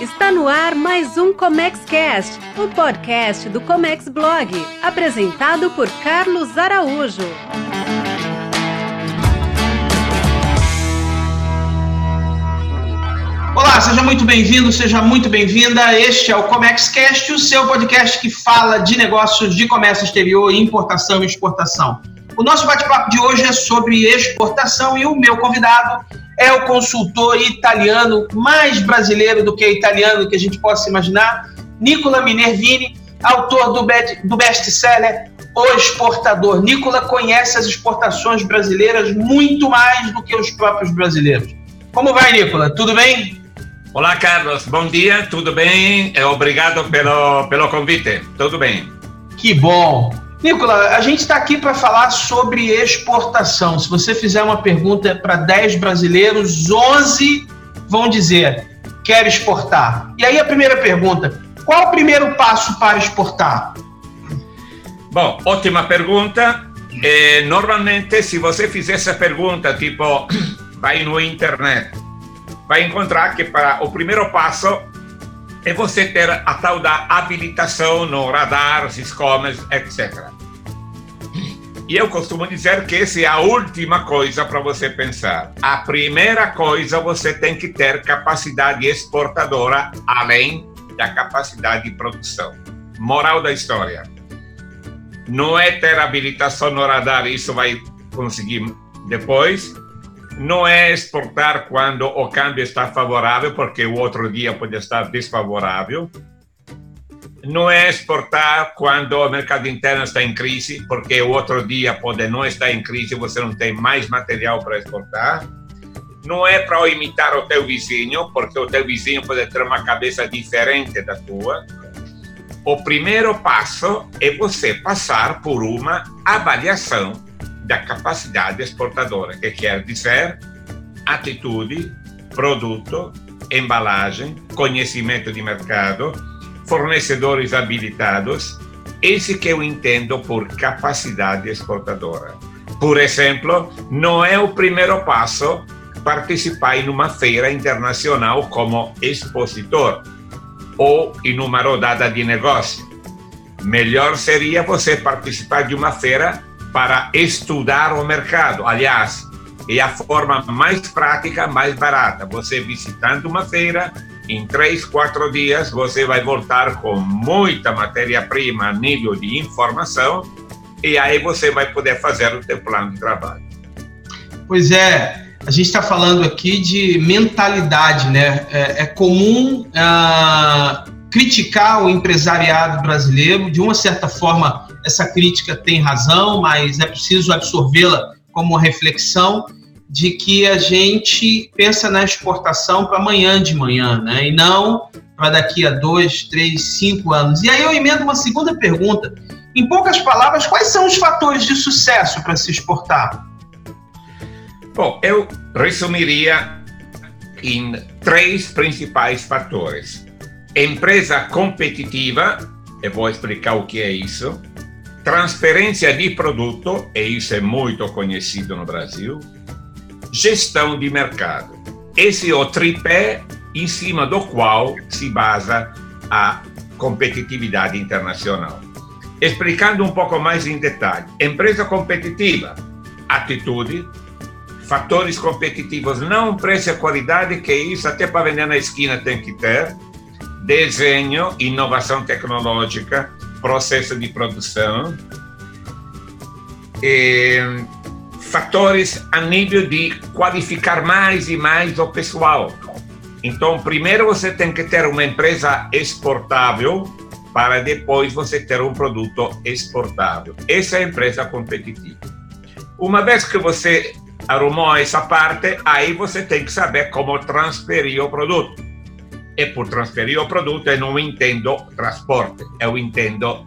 Está no ar mais um Comex Cast, o podcast do Comex Blog, apresentado por Carlos Araújo. Olá, seja muito bem-vindo, seja muito bem-vinda. Este é o Comex Cast, o seu podcast que fala de negócios de comércio exterior, importação e exportação. O nosso bate-papo de hoje é sobre exportação e o meu convidado é o consultor italiano mais brasileiro do que italiano que a gente possa imaginar, Nicola Minervini, autor do, do best-seller O Exportador. Nicola conhece as exportações brasileiras muito mais do que os próprios brasileiros. Como vai, Nicola? Tudo bem? Olá, Carlos. Bom dia, tudo bem? Obrigado pelo, pelo convite. Tudo bem. Que bom. Nicola, a gente está aqui para falar sobre exportação. Se você fizer uma pergunta para 10 brasileiros, 11 vão dizer quero exportar. E aí a primeira pergunta: qual o primeiro passo para exportar? Bom, ótima pergunta. É, normalmente, se você fizer essa pergunta, tipo, vai no internet, vai encontrar que para o primeiro passo é você ter a tal da habilitação no radar, SISCOMES, etc. E eu costumo dizer que essa é a última coisa para você pensar. A primeira coisa, você tem que ter capacidade exportadora, além da capacidade de produção. Moral da história. Não é ter habilitação no radar, isso vai conseguir depois não é exportar quando o câmbio está favorável, porque o outro dia pode estar desfavorável. Não é exportar quando o mercado interno está em crise, porque o outro dia pode não estar em crise você não tem mais material para exportar. Não é para imitar o teu vizinho, porque o teu vizinho pode ter uma cabeça diferente da tua. O primeiro passo é você passar por uma avaliação da capacidade exportadora, que quer dizer atitude, produto, embalagem, conhecimento de mercado, fornecedores habilitados, esse que eu entendo por capacidade exportadora. Por exemplo, não é o primeiro passo participar em uma feira internacional como expositor ou em uma rodada de negócio. Melhor seria você participar de uma feira para estudar o mercado. Aliás, é a forma mais prática, mais barata. Você visitando uma feira, em três, quatro dias, você vai voltar com muita matéria-prima a nível de informação e aí você vai poder fazer o seu plano de trabalho. Pois é, a gente está falando aqui de mentalidade, né? É, é comum uh, criticar o empresariado brasileiro, de uma certa forma essa crítica tem razão, mas é preciso absorvê-la como reflexão de que a gente pensa na exportação para amanhã de manhã, né? E não para daqui a dois, três, cinco anos. E aí eu emendo uma segunda pergunta. Em poucas palavras, quais são os fatores de sucesso para se exportar? Bom, eu resumiria em três principais fatores: empresa competitiva, eu vou explicar o que é isso transferência de produto, e isso é muito conhecido no Brasil, gestão de mercado. Esse é o tripé em cima do qual se basa a competitividade internacional. Explicando um pouco mais em detalhe, empresa competitiva, atitude, fatores competitivos, não preço e qualidade, que isso até para vender na esquina tem que ter, desenho, inovação tecnológica, processo de produção, e fatores a nível de qualificar mais e mais o pessoal. Então, primeiro você tem que ter uma empresa exportável para depois você ter um produto exportável. Essa é a empresa competitiva. Uma vez que você arrumou essa parte, aí você tem que saber como transferir o produto e por transferir o produto eu não entendo transporte, eu entendo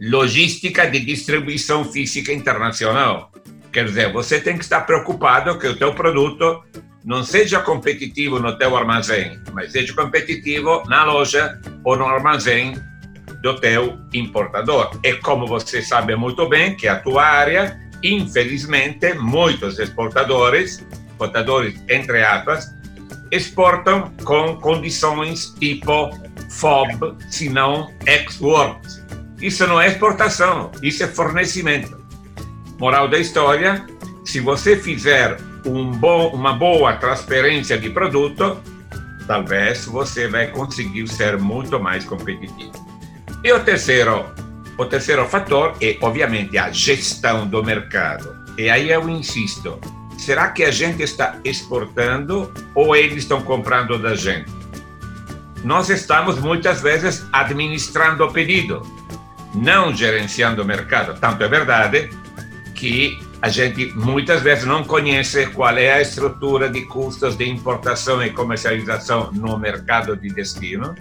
logística de distribuição física internacional. Quer dizer, você tem que estar preocupado que o teu produto não seja competitivo no teu armazém, mas seja competitivo na loja ou no armazém do teu importador. E como você sabe muito bem que a tua área, infelizmente, muitos exportadores, exportadores entre aspas, exportam com condições tipo FOB, se não ex-works. Isso não é exportação, isso é fornecimento. Moral da história: se você fizer um uma boa transferência de produto, talvez você vai conseguir ser muito mais competitivo. E o terceiro, o terceiro fator é, obviamente, a gestão do mercado. E aí eu insisto: será que a gente está exportando ou eles estão comprando da gente? Nós estamos muitas vezes administrando o pedido, não gerenciando o mercado. Tanto é verdade que a gente muitas vezes não conhece qual é a estrutura de custos de importação e comercialização no mercado de destino,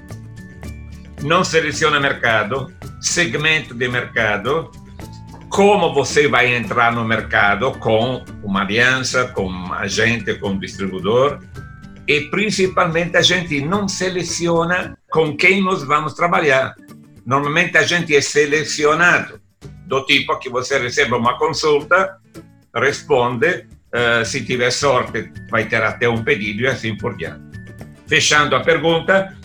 não seleciona mercado, segmento de mercado, como você vai entrar no mercado com uma aliança, com um agente, com um distribuidor, e principalmente a gente não seleciona com quem nós vamos trabalhar. Normalmente a gente é selecionado do tipo que você recebe uma consulta, responde, uh, se tiver sorte vai ter até um pedido e assim por diante. Fechando a pergunta,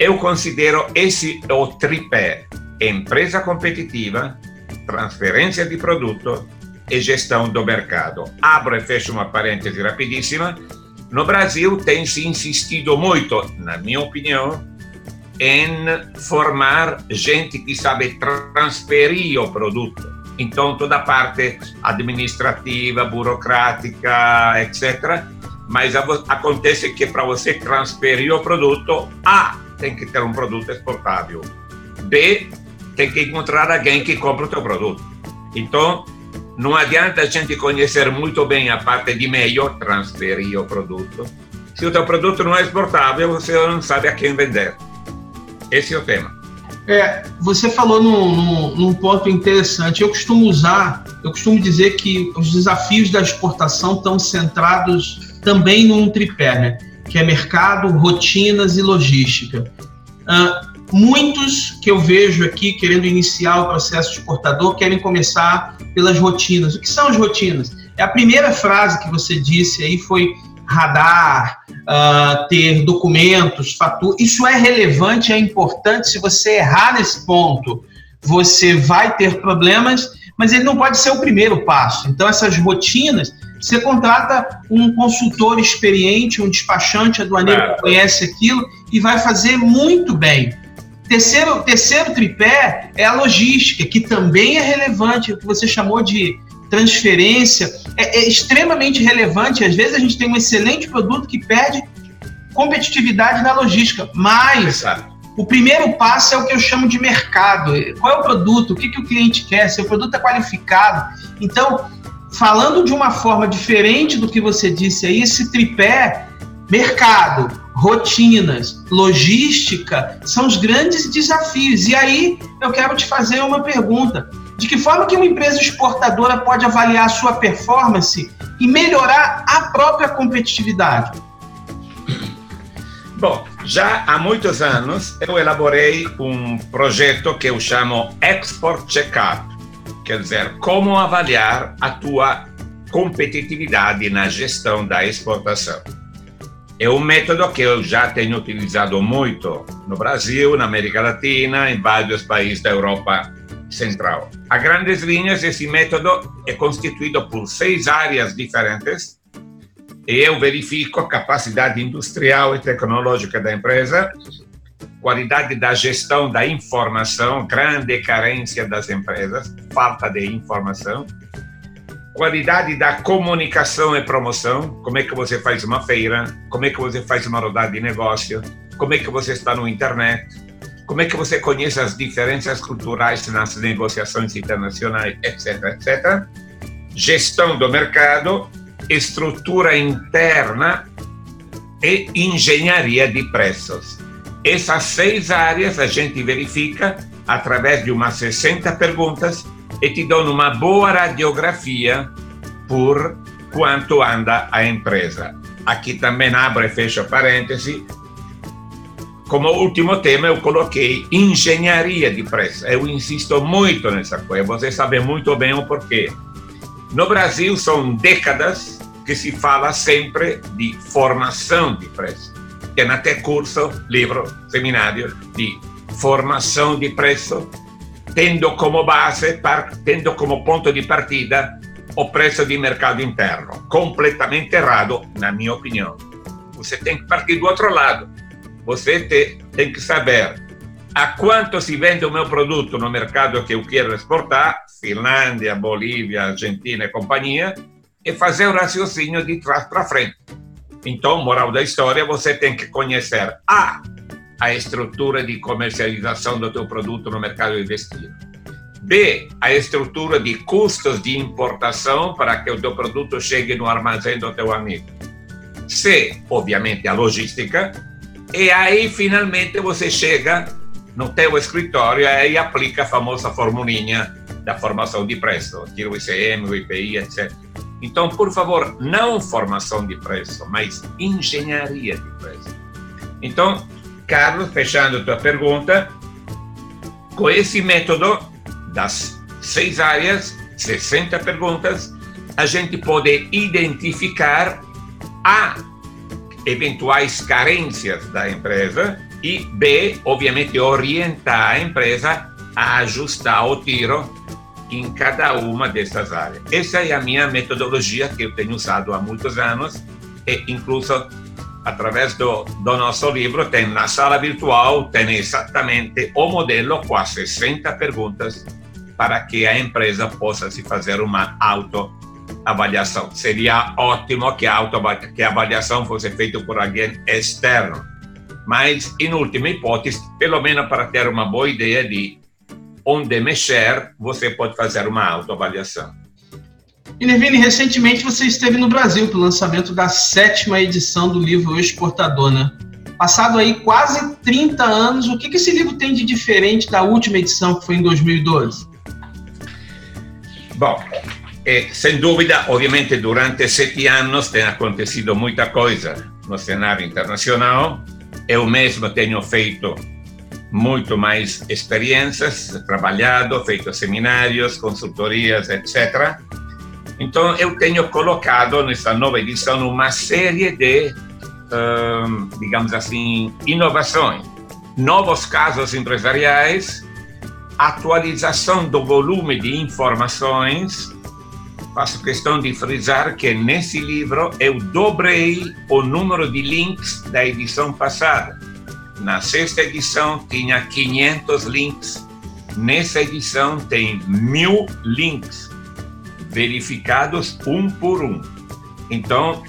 eu considero esse o tripé: empresa competitiva, transferência de produto e gestão do mercado. Abro e fecho uma parêntese rapidíssima. No Brasil tem se insistido muito, na minha opinião, em formar gente que sabe transferir o produto. Então, toda a parte administrativa, burocrática, etc. Mas acontece que para você transferir o produto, A, tem que ter um produto exportável. B, tem que encontrar alguém que compra o teu produto. Então, não adianta a gente conhecer muito bem a parte de meio, transferir o produto. Se o teu produto não é exportável, você não sabe a quem vender. Esse é o tema. É, você falou num, num, num, ponto interessante. Eu costumo usar, eu costumo dizer que os desafios da exportação estão centrados também num tripé, né? que é mercado, rotinas e logística. Uh, muitos que eu vejo aqui querendo iniciar o processo exportador querem começar pelas rotinas. O que são as rotinas? É a primeira frase que você disse aí foi radar, uh, ter documentos, fatura. Isso é relevante, é importante. Se você errar nesse ponto, você vai ter problemas, mas ele não pode ser o primeiro passo. Então, essas rotinas, você contrata um consultor experiente, um despachante aduaneiro que conhece aquilo e vai fazer muito bem. Terceiro, terceiro tripé é a logística, que também é relevante, o que você chamou de transferência, é, é extremamente relevante. Às vezes a gente tem um excelente produto que perde competitividade na logística, mas o primeiro passo é o que eu chamo de mercado. Qual é o produto? O que, que o cliente quer? Se o produto é qualificado. Então, falando de uma forma diferente do que você disse aí, esse tripé, mercado, rotinas, logística, são os grandes desafios. E aí eu quero te fazer uma pergunta. De que forma que uma empresa exportadora pode avaliar a sua performance e melhorar a própria competitividade? Bom, já há muitos anos eu elaborei um projeto que eu chamo Export Checkup, quer dizer, como avaliar a tua competitividade na gestão da exportação. É um método que eu já tenho utilizado muito no Brasil, na América Latina, em vários países da Europa Central. A grandes linhas, esse método é constituído por seis áreas diferentes e eu verifico a capacidade industrial e tecnológica da empresa, qualidade da gestão da informação, grande carência das empresas, falta de informação, qualidade da comunicação e promoção, como é que você faz uma feira, como é que você faz uma rodada de negócio, como é que você está no internet, como é que você conhece as diferenças culturais nas negociações internacionais, etc, etc. Gestão do mercado, estrutura interna e engenharia de preços. Essas seis áreas a gente verifica através de umas 60 perguntas e te dão uma boa radiografia por quanto anda a empresa. Aqui também abro e fecho parêntese, como último tema, eu coloquei engenharia de preço. Eu insisto muito nessa coisa, você sabe muito bem o porquê. No Brasil, são décadas que se fala sempre de formação de preço. Tem até curso, livro, seminário de formação de preço, tendo como base, tendo como ponto de partida o preço de mercado interno. Completamente errado, na minha opinião. Você tem que partir do outro lado. Você te, tem que saber a quanto se vende o meu produto no mercado que eu quero exportar, Finlândia, Bolívia, Argentina e companhia, e fazer o raciocínio de trás para frente. Então, moral da história, você tem que conhecer A, a estrutura de comercialização do teu produto no mercado de. B, a estrutura de custos de importação para que o teu produto chegue no armazém do teu amigo. C, obviamente, a logística. E aí, finalmente, você chega no teu escritório e aplica a famosa formulinha da formação de preço, tira o ICM, o IPI, etc. Então, por favor, não formação de preço, mas engenharia de preço. Então, Carlos, fechando a tua pergunta, com esse método das seis áreas, 60 perguntas, a gente pode identificar A, eventuais carências da empresa e B, obviamente, orientar a empresa a ajustar o tiro em cada uma dessas áreas. Essa é a minha metodologia que eu tenho usado há muitos anos e incluso através do, do nosso livro tem na sala virtual tem exatamente o modelo com as 60 perguntas para que a empresa possa se fazer uma autoavaliação. Seria ótimo que a, auto, que a avaliação fosse feita por alguém externo, mas, em última hipótese, pelo menos para ter uma boa ideia de onde mexer, você pode fazer uma autoavaliação. E Nervini, recentemente você esteve no Brasil para o lançamento da sétima edição do livro Exportador, né? Passado aí quase 30 anos, o que, que esse livro tem de diferente da última edição, que foi em 2012? Bom, é, sem dúvida, obviamente, durante sete anos tem acontecido muita coisa no cenário internacional. Eu mesmo tenho feito muito mais experiências, trabalhado, feito seminários, consultorias, etc. Então, eu tenho colocado nessa nova edição uma série de, um, digamos assim, inovações, novos casos empresariais, atualização do volume de informações. Faço questão de frisar que nesse livro eu dobrei o número de links da edição passada na sexta edição tinha 500 links. Nessa edição tem mil links verificados um por um. Então,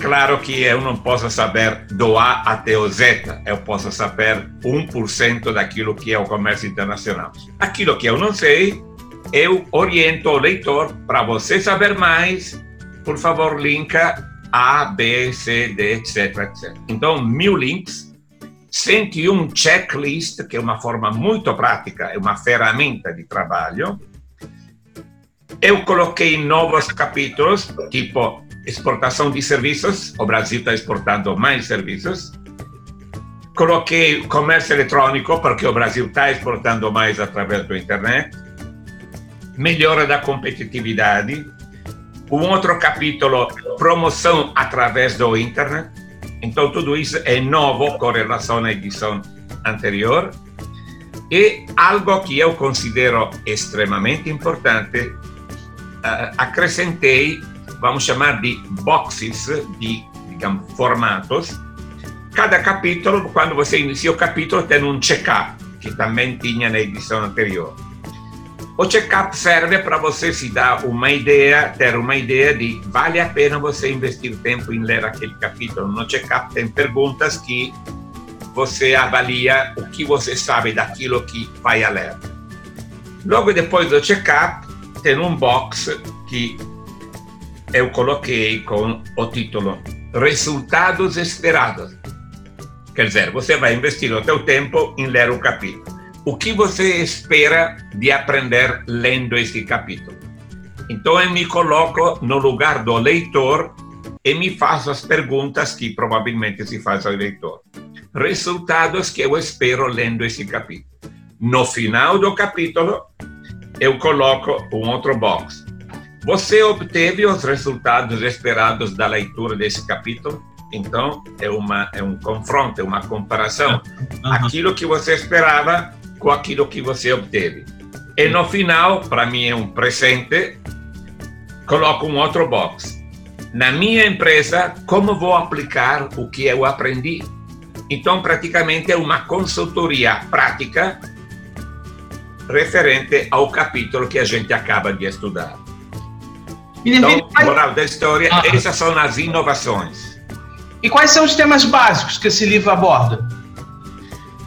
claro que eu não posso saber do A até o Z, eu posso saber 1% daquilo que é o comércio internacional. Aquilo que eu não sei, eu oriento o leitor para você saber mais, por favor, linka A, B, C, D, etc, etc. Então, mil links 101 checklist, que é uma forma muito prática, é uma ferramenta de trabalho. Eu coloquei novos capítulos, tipo exportação de serviços, o Brasil está exportando mais serviços. Coloquei comércio eletrônico, porque o Brasil está exportando mais através da internet. Melhora da competitividade. Um outro capítulo, promoção através do internet então, tudo isso é novo com relação à edição anterior. E algo que eu considero extremamente importante, uh, acrescentei, vamos chamar de boxes, de digamos, formatos. Cada capítulo, quando você inicia o capítulo, tem um check-up, que também tinha na edição anterior. O check-up serve para você se dar uma ideia, ter uma ideia de vale a pena você investir tempo em ler aquele capítulo. No check-up tem perguntas que você avalia o que você sabe daquilo que vai a ler. Logo depois do check-up, tem um box que eu coloquei com o título Resultados Esperados. Quer dizer, você vai investir o seu tempo em ler o capítulo o que você espera de aprender lendo este capítulo? Então eu me coloco no lugar do leitor e me faço as perguntas que provavelmente se faz ao leitor. Resultados que eu espero lendo esse capítulo. No final do capítulo, eu coloco um outro box. você obteve os resultados esperados da leitura desse capítulo? Então, é, uma, é um confronto, é uma comparação. Aquilo que você esperava com aquilo que você obteve. E no final, para mim é um presente, coloco um outro box. Na minha empresa, como vou aplicar o que eu aprendi? Então, praticamente é uma consultoria prática referente ao capítulo que a gente acaba de estudar. Então, moral da história, ah. essas são as inovações. E quais são os temas básicos que esse livro aborda?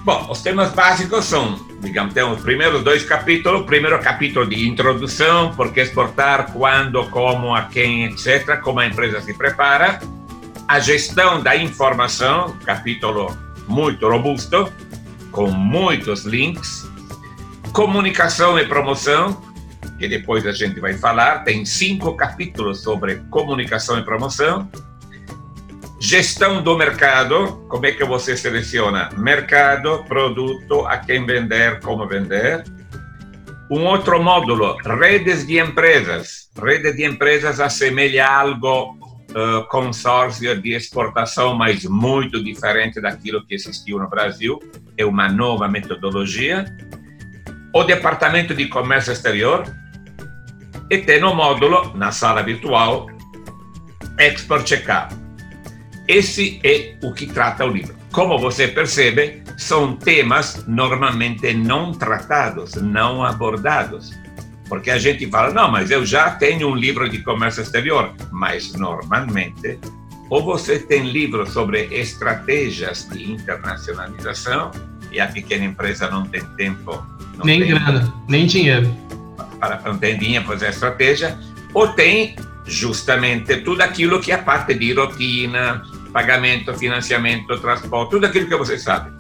Bom, os temas básicos são, digamos, tem os primeiros dois capítulos. O primeiro capítulo de introdução, por que exportar, quando, como, a quem, etc., como a empresa se prepara. A gestão da informação, capítulo muito robusto, com muitos links. Comunicação e promoção, que depois a gente vai falar, tem cinco capítulos sobre comunicação e promoção. Gestão do mercado, como é que você seleciona mercado, produto, a quem vender, como vender. Um outro módulo, redes de empresas. Rede de empresas assemelha algo uh, consórcio de exportação, mas muito diferente daquilo que existiu no Brasil. É uma nova metodologia. O Departamento de Comércio Exterior, e tem no módulo, na sala virtual, Export Checkup. Esse é o que trata o livro. Como você percebe, são temas normalmente não tratados, não abordados. Porque a gente fala, não, mas eu já tenho um livro de comércio exterior. Mas normalmente, ou você tem livros sobre estratégias de internacionalização, e a pequena empresa não tem tempo. Não nem tem grana, nem dinheiro para a tendinha fazer a estratégia, ou tem justamente tudo aquilo que é parte de rotina, pagamento, financiamento, transporte, tudo aquilo que você sabe.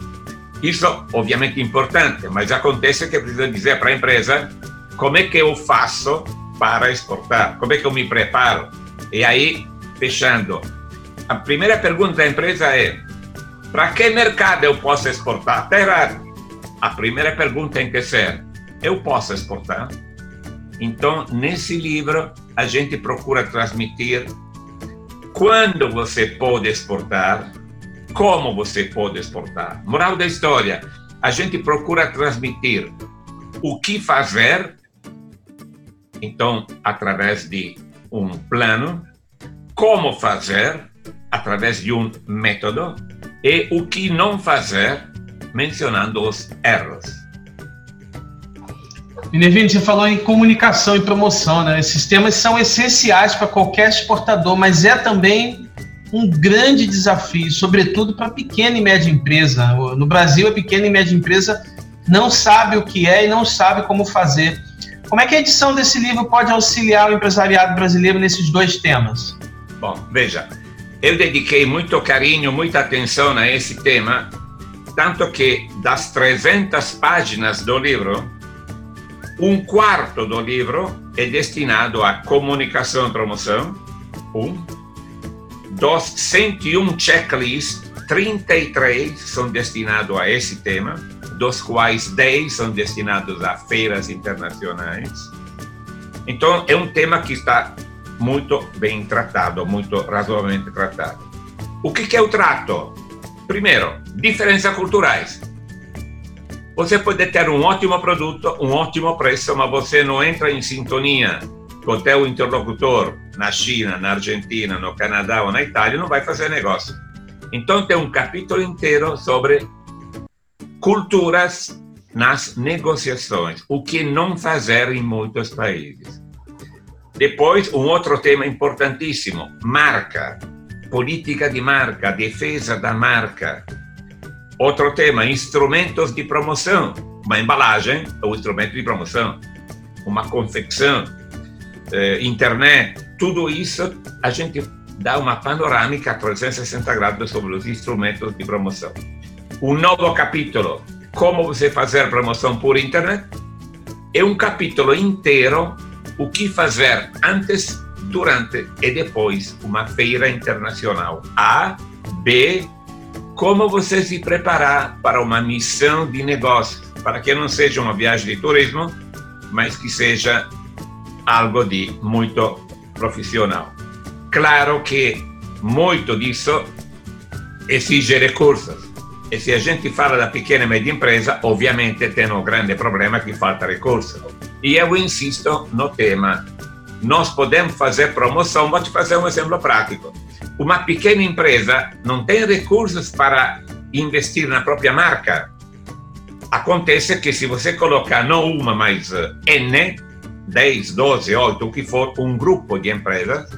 Isso, obviamente, é importante, mas acontece que precisa dizer para a empresa como é que eu faço para exportar, como é que eu me preparo. E aí, fechando, a primeira pergunta da empresa é: para que mercado eu posso exportar? Está errado. A primeira pergunta tem que ser: eu posso exportar? Então, nesse livro, a gente procura transmitir quando você pode exportar, como você pode exportar. Moral da história: a gente procura transmitir o que fazer, então, através de um plano, como fazer, através de um método, e o que não fazer, mencionando os erros. Minervini, você falou em comunicação e promoção, né? Esses temas são essenciais para qualquer exportador, mas é também um grande desafio, sobretudo para pequena e média empresa. No Brasil, a pequena e média empresa não sabe o que é e não sabe como fazer. Como é que a edição desse livro pode auxiliar o empresariado brasileiro nesses dois temas? Bom, veja, eu dediquei muito carinho, muita atenção a esse tema, tanto que das 300 páginas do livro, um quarto do livro é destinado à comunicação e promoção. Um. Dos 101 checklists, 33 são destinados a esse tema, dos quais 10 são destinados a feiras internacionais. Então, é um tema que está muito bem tratado, muito razoavelmente tratado. O que, que eu trato? Primeiro, diferenças culturais. Você pode ter um ótimo produto, um ótimo preço, mas você não entra em sintonia com o teu interlocutor na China, na Argentina, no Canadá ou na Itália, não vai fazer negócio. Então tem um capítulo inteiro sobre culturas nas negociações, o que não fazer em muitos países. Depois, um outro tema importantíssimo, marca, política de marca, defesa da marca, Outro tema, instrumentos de promoção. Uma embalagem é um instrumento de promoção. Uma confecção, eh, internet, tudo isso a gente dá uma panorâmica 360 graus sobre os instrumentos de promoção. Um novo capítulo, como você fazer promoção por internet. É um capítulo inteiro, o que fazer antes, durante e depois uma feira internacional. A, B, como você se preparar para uma missão de negócio, para que não seja uma viagem de turismo, mas que seja algo de muito profissional. Claro que muito disso exige recursos. E se a gente fala da pequena e média empresa, ovviamente tem um grande problema que falta recurso. E eu insisto no tema. Nós podemos fazer promoção, vou te fazer um exemplo prático. Uma pequena empresa não tem recursos para investir na própria marca. Acontece que se você colocar não uma, mas N, 10, 12, 8, o que for, um grupo de empresas,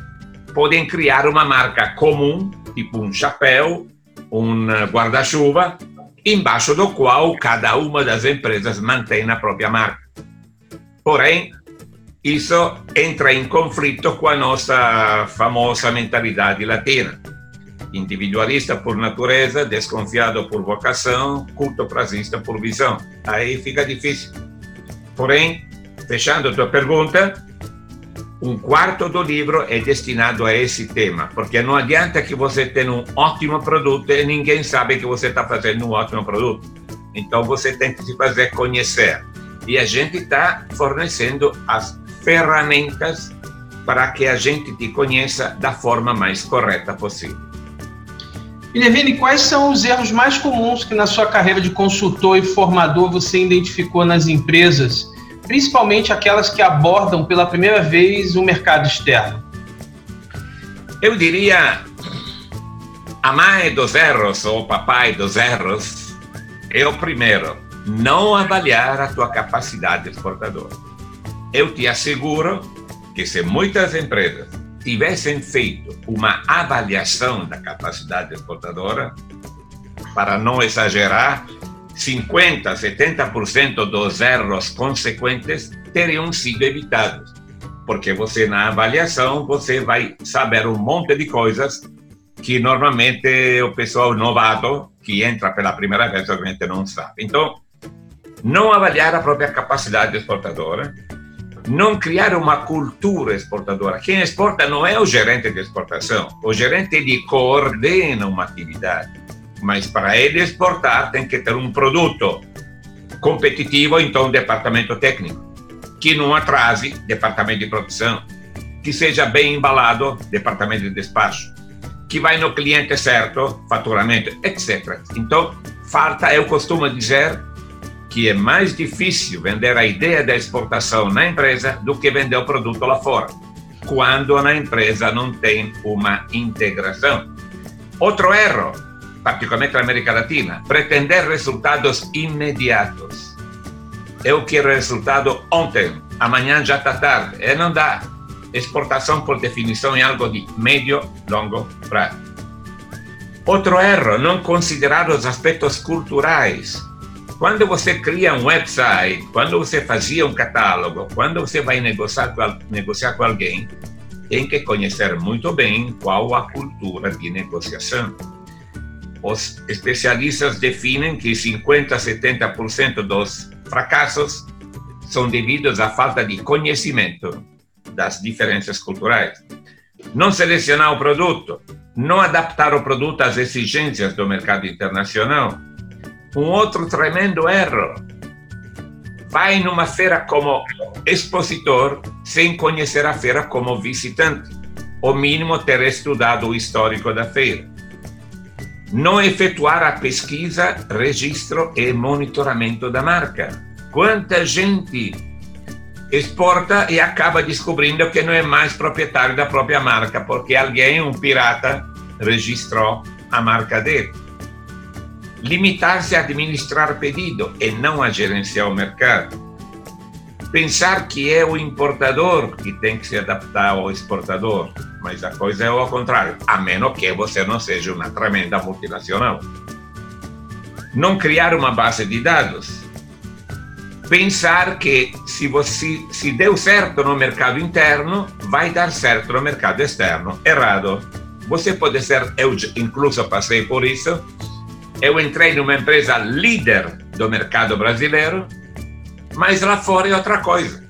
podem criar uma marca comum, tipo um chapéu, um guarda-chuva, embaixo do qual cada uma das empresas mantém a própria marca. Porém, isso entra em conflito com a nossa famosa mentalidade latina. Individualista por natureza, desconfiado por vocação, culto-prazista por visão. Aí fica difícil. Porém, fechando a tua pergunta, um quarto do livro é destinado a esse tema, porque não adianta que você tenha um ótimo produto e ninguém sabe que você está fazendo um ótimo produto. Então você tem que se fazer conhecer. E a gente está fornecendo as ferramentas para que a gente te conheça da forma mais correta possível. E Levine, quais são os erros mais comuns que na sua carreira de consultor e formador você identificou nas empresas principalmente aquelas que abordam pela primeira vez o mercado externo? Eu diria, a mãe dos erros ou o papai dos erros é o primeiro, não avaliar a tua capacidade exportadora. Eu te asseguro que se muitas empresas tivessem feito uma avaliação da capacidade exportadora, para não exagerar, 50, 70% dos erros consequentes teriam sido evitados. Porque você, na avaliação, você vai saber um monte de coisas que normalmente o pessoal novato, que entra pela primeira vez, obviamente não sabe. Então, não avaliar a própria capacidade exportadora, não criar uma cultura exportadora. Quem exporta não é o gerente de exportação, o gerente ele coordena uma atividade mas para ele exportar tem que ter um produto competitivo, então departamento técnico, que não atrase departamento de produção, que seja bem embalado departamento de despacho, que vai no cliente certo, faturamento, etc. Então, falta, eu costumo dizer que é mais difícil vender a ideia da exportação na empresa do que vender o produto lá fora, quando na empresa não tem uma integração. Outro erro, particularmente na América Latina, pretender resultados imediatos. Eu quero resultado ontem, amanhã já está tarde. E não dá. Exportação, por definição, é algo de médio, longo prazo. Outro erro, não considerar os aspectos culturais. Quando você cria um website, quando você fazia um catálogo, quando você vai negociar com, negociar com alguém, tem que conhecer muito bem qual a cultura de negociação os especialistas definem que 50 a 70% dos fracassos são devidos à falta de conhecimento das diferenças culturais. Não selecionar o produto, não adaptar o produto às exigências do mercado internacional. Um outro tremendo erro. Vai numa feira como expositor sem conhecer a feira como visitante. O mínimo ter estudado o histórico da feira não efetuar a pesquisa, registro e monitoramento da marca. Quanta gente exporta e acaba descobrindo que não é mais proprietário da própria marca, porque alguém, um pirata, registrou a marca dele. Limitar-se a administrar pedido e não a gerenciar o mercado. Pensar que é o importador que tem que se adaptar ao exportador mas a coisa é ao contrário, a menos que você não seja uma tremenda multinacional. Não criar uma base de dados. Pensar que se você se deu certo no mercado interno, vai dar certo no mercado externo. Errado. Você pode ser, eu incluso passei por isso. Eu entrei numa empresa líder do mercado brasileiro, mas lá fora é outra coisa.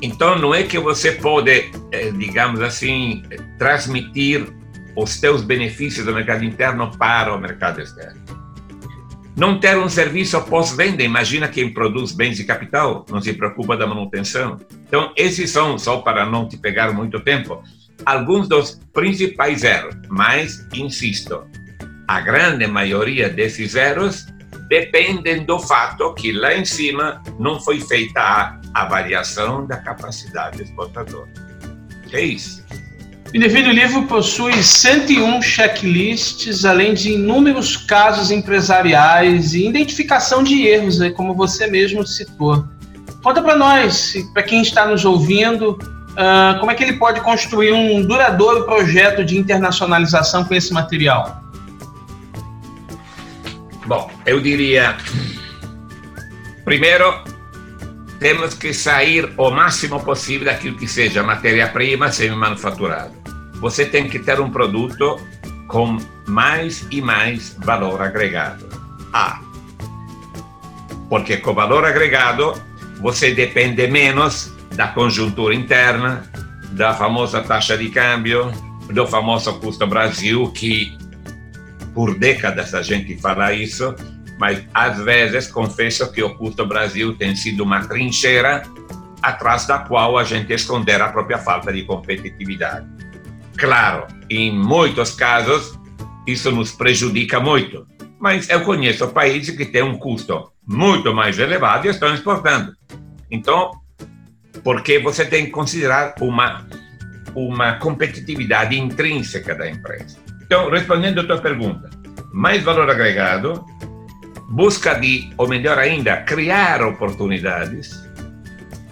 Então, não é que você pode, eh, digamos assim, transmitir os teus benefícios do mercado interno para o mercado externo. Não ter um serviço pós-venda. Imagina quem produz bens de capital, não se preocupa da manutenção. Então, esses são, só para não te pegar muito tempo, alguns dos principais erros. Mas, insisto, a grande maioria desses erros dependem do fato que lá em cima não foi feita a avaliação da capacidade exportadora. É isso. E devido o livro possui 101 checklists, além de inúmeros casos empresariais e identificação de erros, né, como você mesmo citou. Conta para nós, para quem está nos ouvindo, uh, como é que ele pode construir um duradouro projeto de internacionalização com esse material? Bom, eu diria, primeiro, temos que sair o máximo possível daquilo que seja matéria-prima semi-manufaturada. Você tem que ter um produto com mais e mais valor agregado. A. Porque com valor agregado você depende menos da conjuntura interna, da famosa taxa de câmbio, do famoso custo Brasil, que por décadas a gente fala isso, mas às vezes confesso que o custo Brasil tem sido uma trincheira atrás da qual a gente esconder a própria falta de competitividade. Claro, em muitos casos isso nos prejudica muito, mas eu conheço países que têm um custo muito mais elevado e estão exportando. Então, porque você tem que considerar uma uma competitividade intrínseca da empresa. Então, respondendo a tua pergunta, mais valor agregado, busca de, ou melhor ainda, criar oportunidades,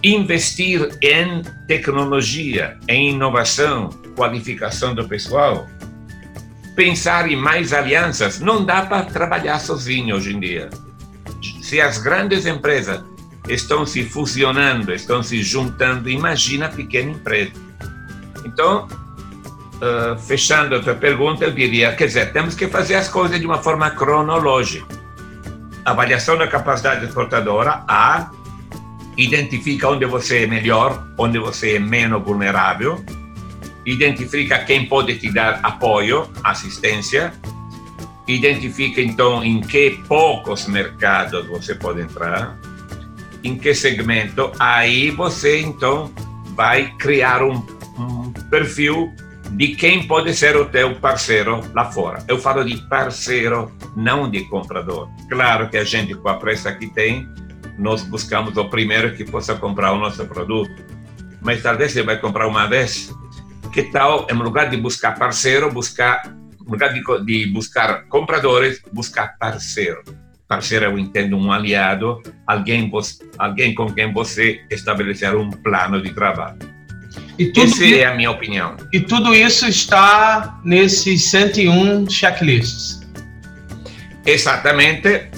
investir em tecnologia, em inovação, qualificação do pessoal, pensar em mais alianças. Não dá para trabalhar sozinho hoje em dia. Se as grandes empresas estão se fusionando, estão se juntando, imagina a pequena empresa. Então, uh, fechando a tua pergunta, eu diria, quer dizer, temos que fazer as coisas de uma forma cronológica. Avaliação da capacidade exportadora, A, identifica onde você é melhor, onde você é menos vulnerável, identifica quem pode te dar apoio, assistência, identifica então em que poucos mercados você pode entrar, em que segmento, aí você então vai criar um, um perfil de quem pode ser o teu parceiro lá fora. Eu falo de parceiro, não de comprador. Claro que a gente, com a pressa que tem, nós buscamos o primeiro que possa comprar o nosso produto. Mas talvez você vai comprar uma vez. Que tal, em lugar de buscar parceiro, buscar, em lugar de, de buscar compradores, buscar parceiro? Parceiro, eu entendo um aliado, alguém, alguém com quem você estabelecer um plano de trabalho. E tudo Essa é a minha opinião. E tudo isso está nesses 101 checklists. Exatamente,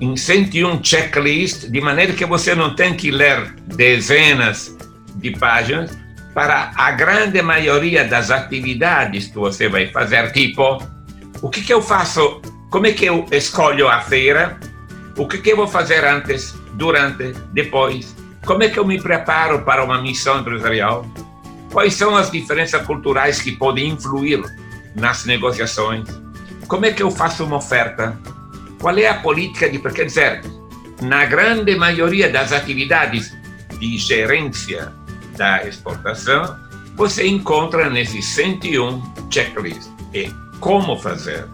em 101 checklists, de maneira que você não tem que ler dezenas de páginas para a grande maioria das atividades que você vai fazer, tipo, o que, que eu faço, como é que eu escolho a feira, o que, que eu vou fazer antes, durante, depois, como é que eu me preparo para uma missão empresarial, Quais são as diferenças culturais que podem influir nas negociações? Como é que eu faço uma oferta? Qual é a política de. Quer dizer, na grande maioria das atividades de gerência da exportação, você encontra nesses 101 checklists. E como fazer?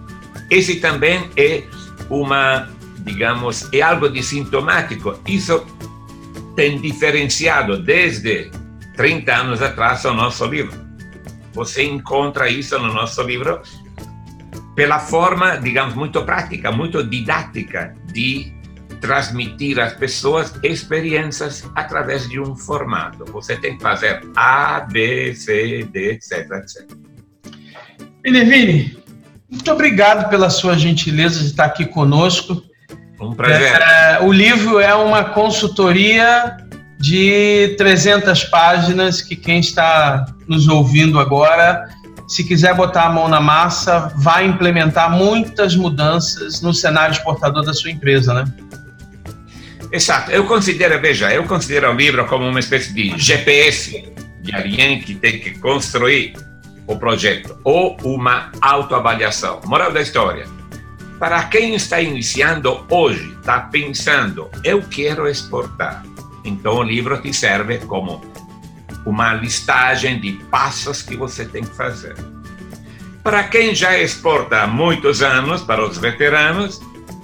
Esse também é uma, digamos, é algo de sintomático. Isso tem diferenciado desde 30 anos atrás ao nosso livro. Você encontra isso no nosso livro pela forma, digamos, muito prática, muito didática de transmitir às pessoas experiências através de um formato. Você tem que fazer A, B, C, D, etc, etc. Muito obrigado pela sua gentileza de estar aqui conosco. Um prazer. É, o livro é uma consultoria de 300 páginas que quem está nos ouvindo agora, se quiser botar a mão na massa, vai implementar muitas mudanças no cenário exportador da sua empresa, né? Exato. Eu considero, veja, eu considero o livro como uma espécie de GPS de alguém que tem que construir o projeto ou uma autoavaliação. Moral da história. Para quem está iniciando hoje, está pensando, eu quero exportar. Então o livro te serve como uma listagem de passos que você tem que fazer. Para quem já exporta há muitos anos, para os veteranos,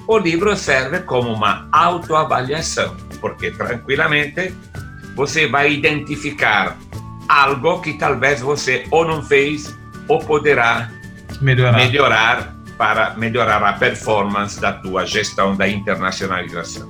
o livro serve como uma autoavaliação, porque tranquilamente você vai identificar algo que talvez você ou não fez ou poderá melhorar, melhorar para melhorar a performance da tua gestão da internacionalização.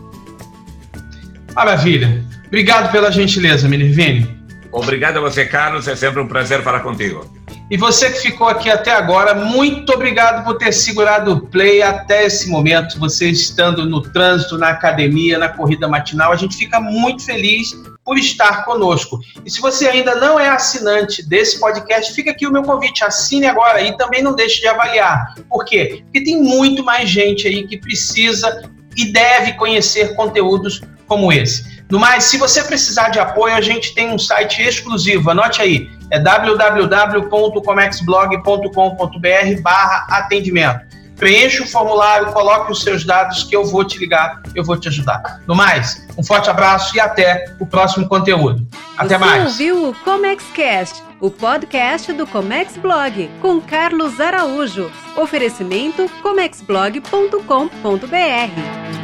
Maravilha. Obrigado pela gentileza, Minervini. Obrigado a você, Carlos. É sempre um prazer falar contigo. E você que ficou aqui até agora, muito obrigado por ter segurado o play até esse momento. Você estando no trânsito, na academia, na corrida matinal, a gente fica muito feliz por estar conosco. E se você ainda não é assinante desse podcast, fica aqui o meu convite, assine agora e também não deixe de avaliar. Por quê? Porque tem muito mais gente aí que precisa e deve conhecer conteúdos como esse. No mais, se você precisar de apoio, a gente tem um site exclusivo. Anote aí, é www.comexblog.com.br barra atendimento. Preencha o formulário, coloque os seus dados que eu vou te ligar, eu vou te ajudar. No mais, um forte abraço e até o próximo conteúdo. Até Você mais. Você ouviu o ComexCast, o podcast do Comex Blog, com Carlos Araújo. Oferecimento comexblog.com.br.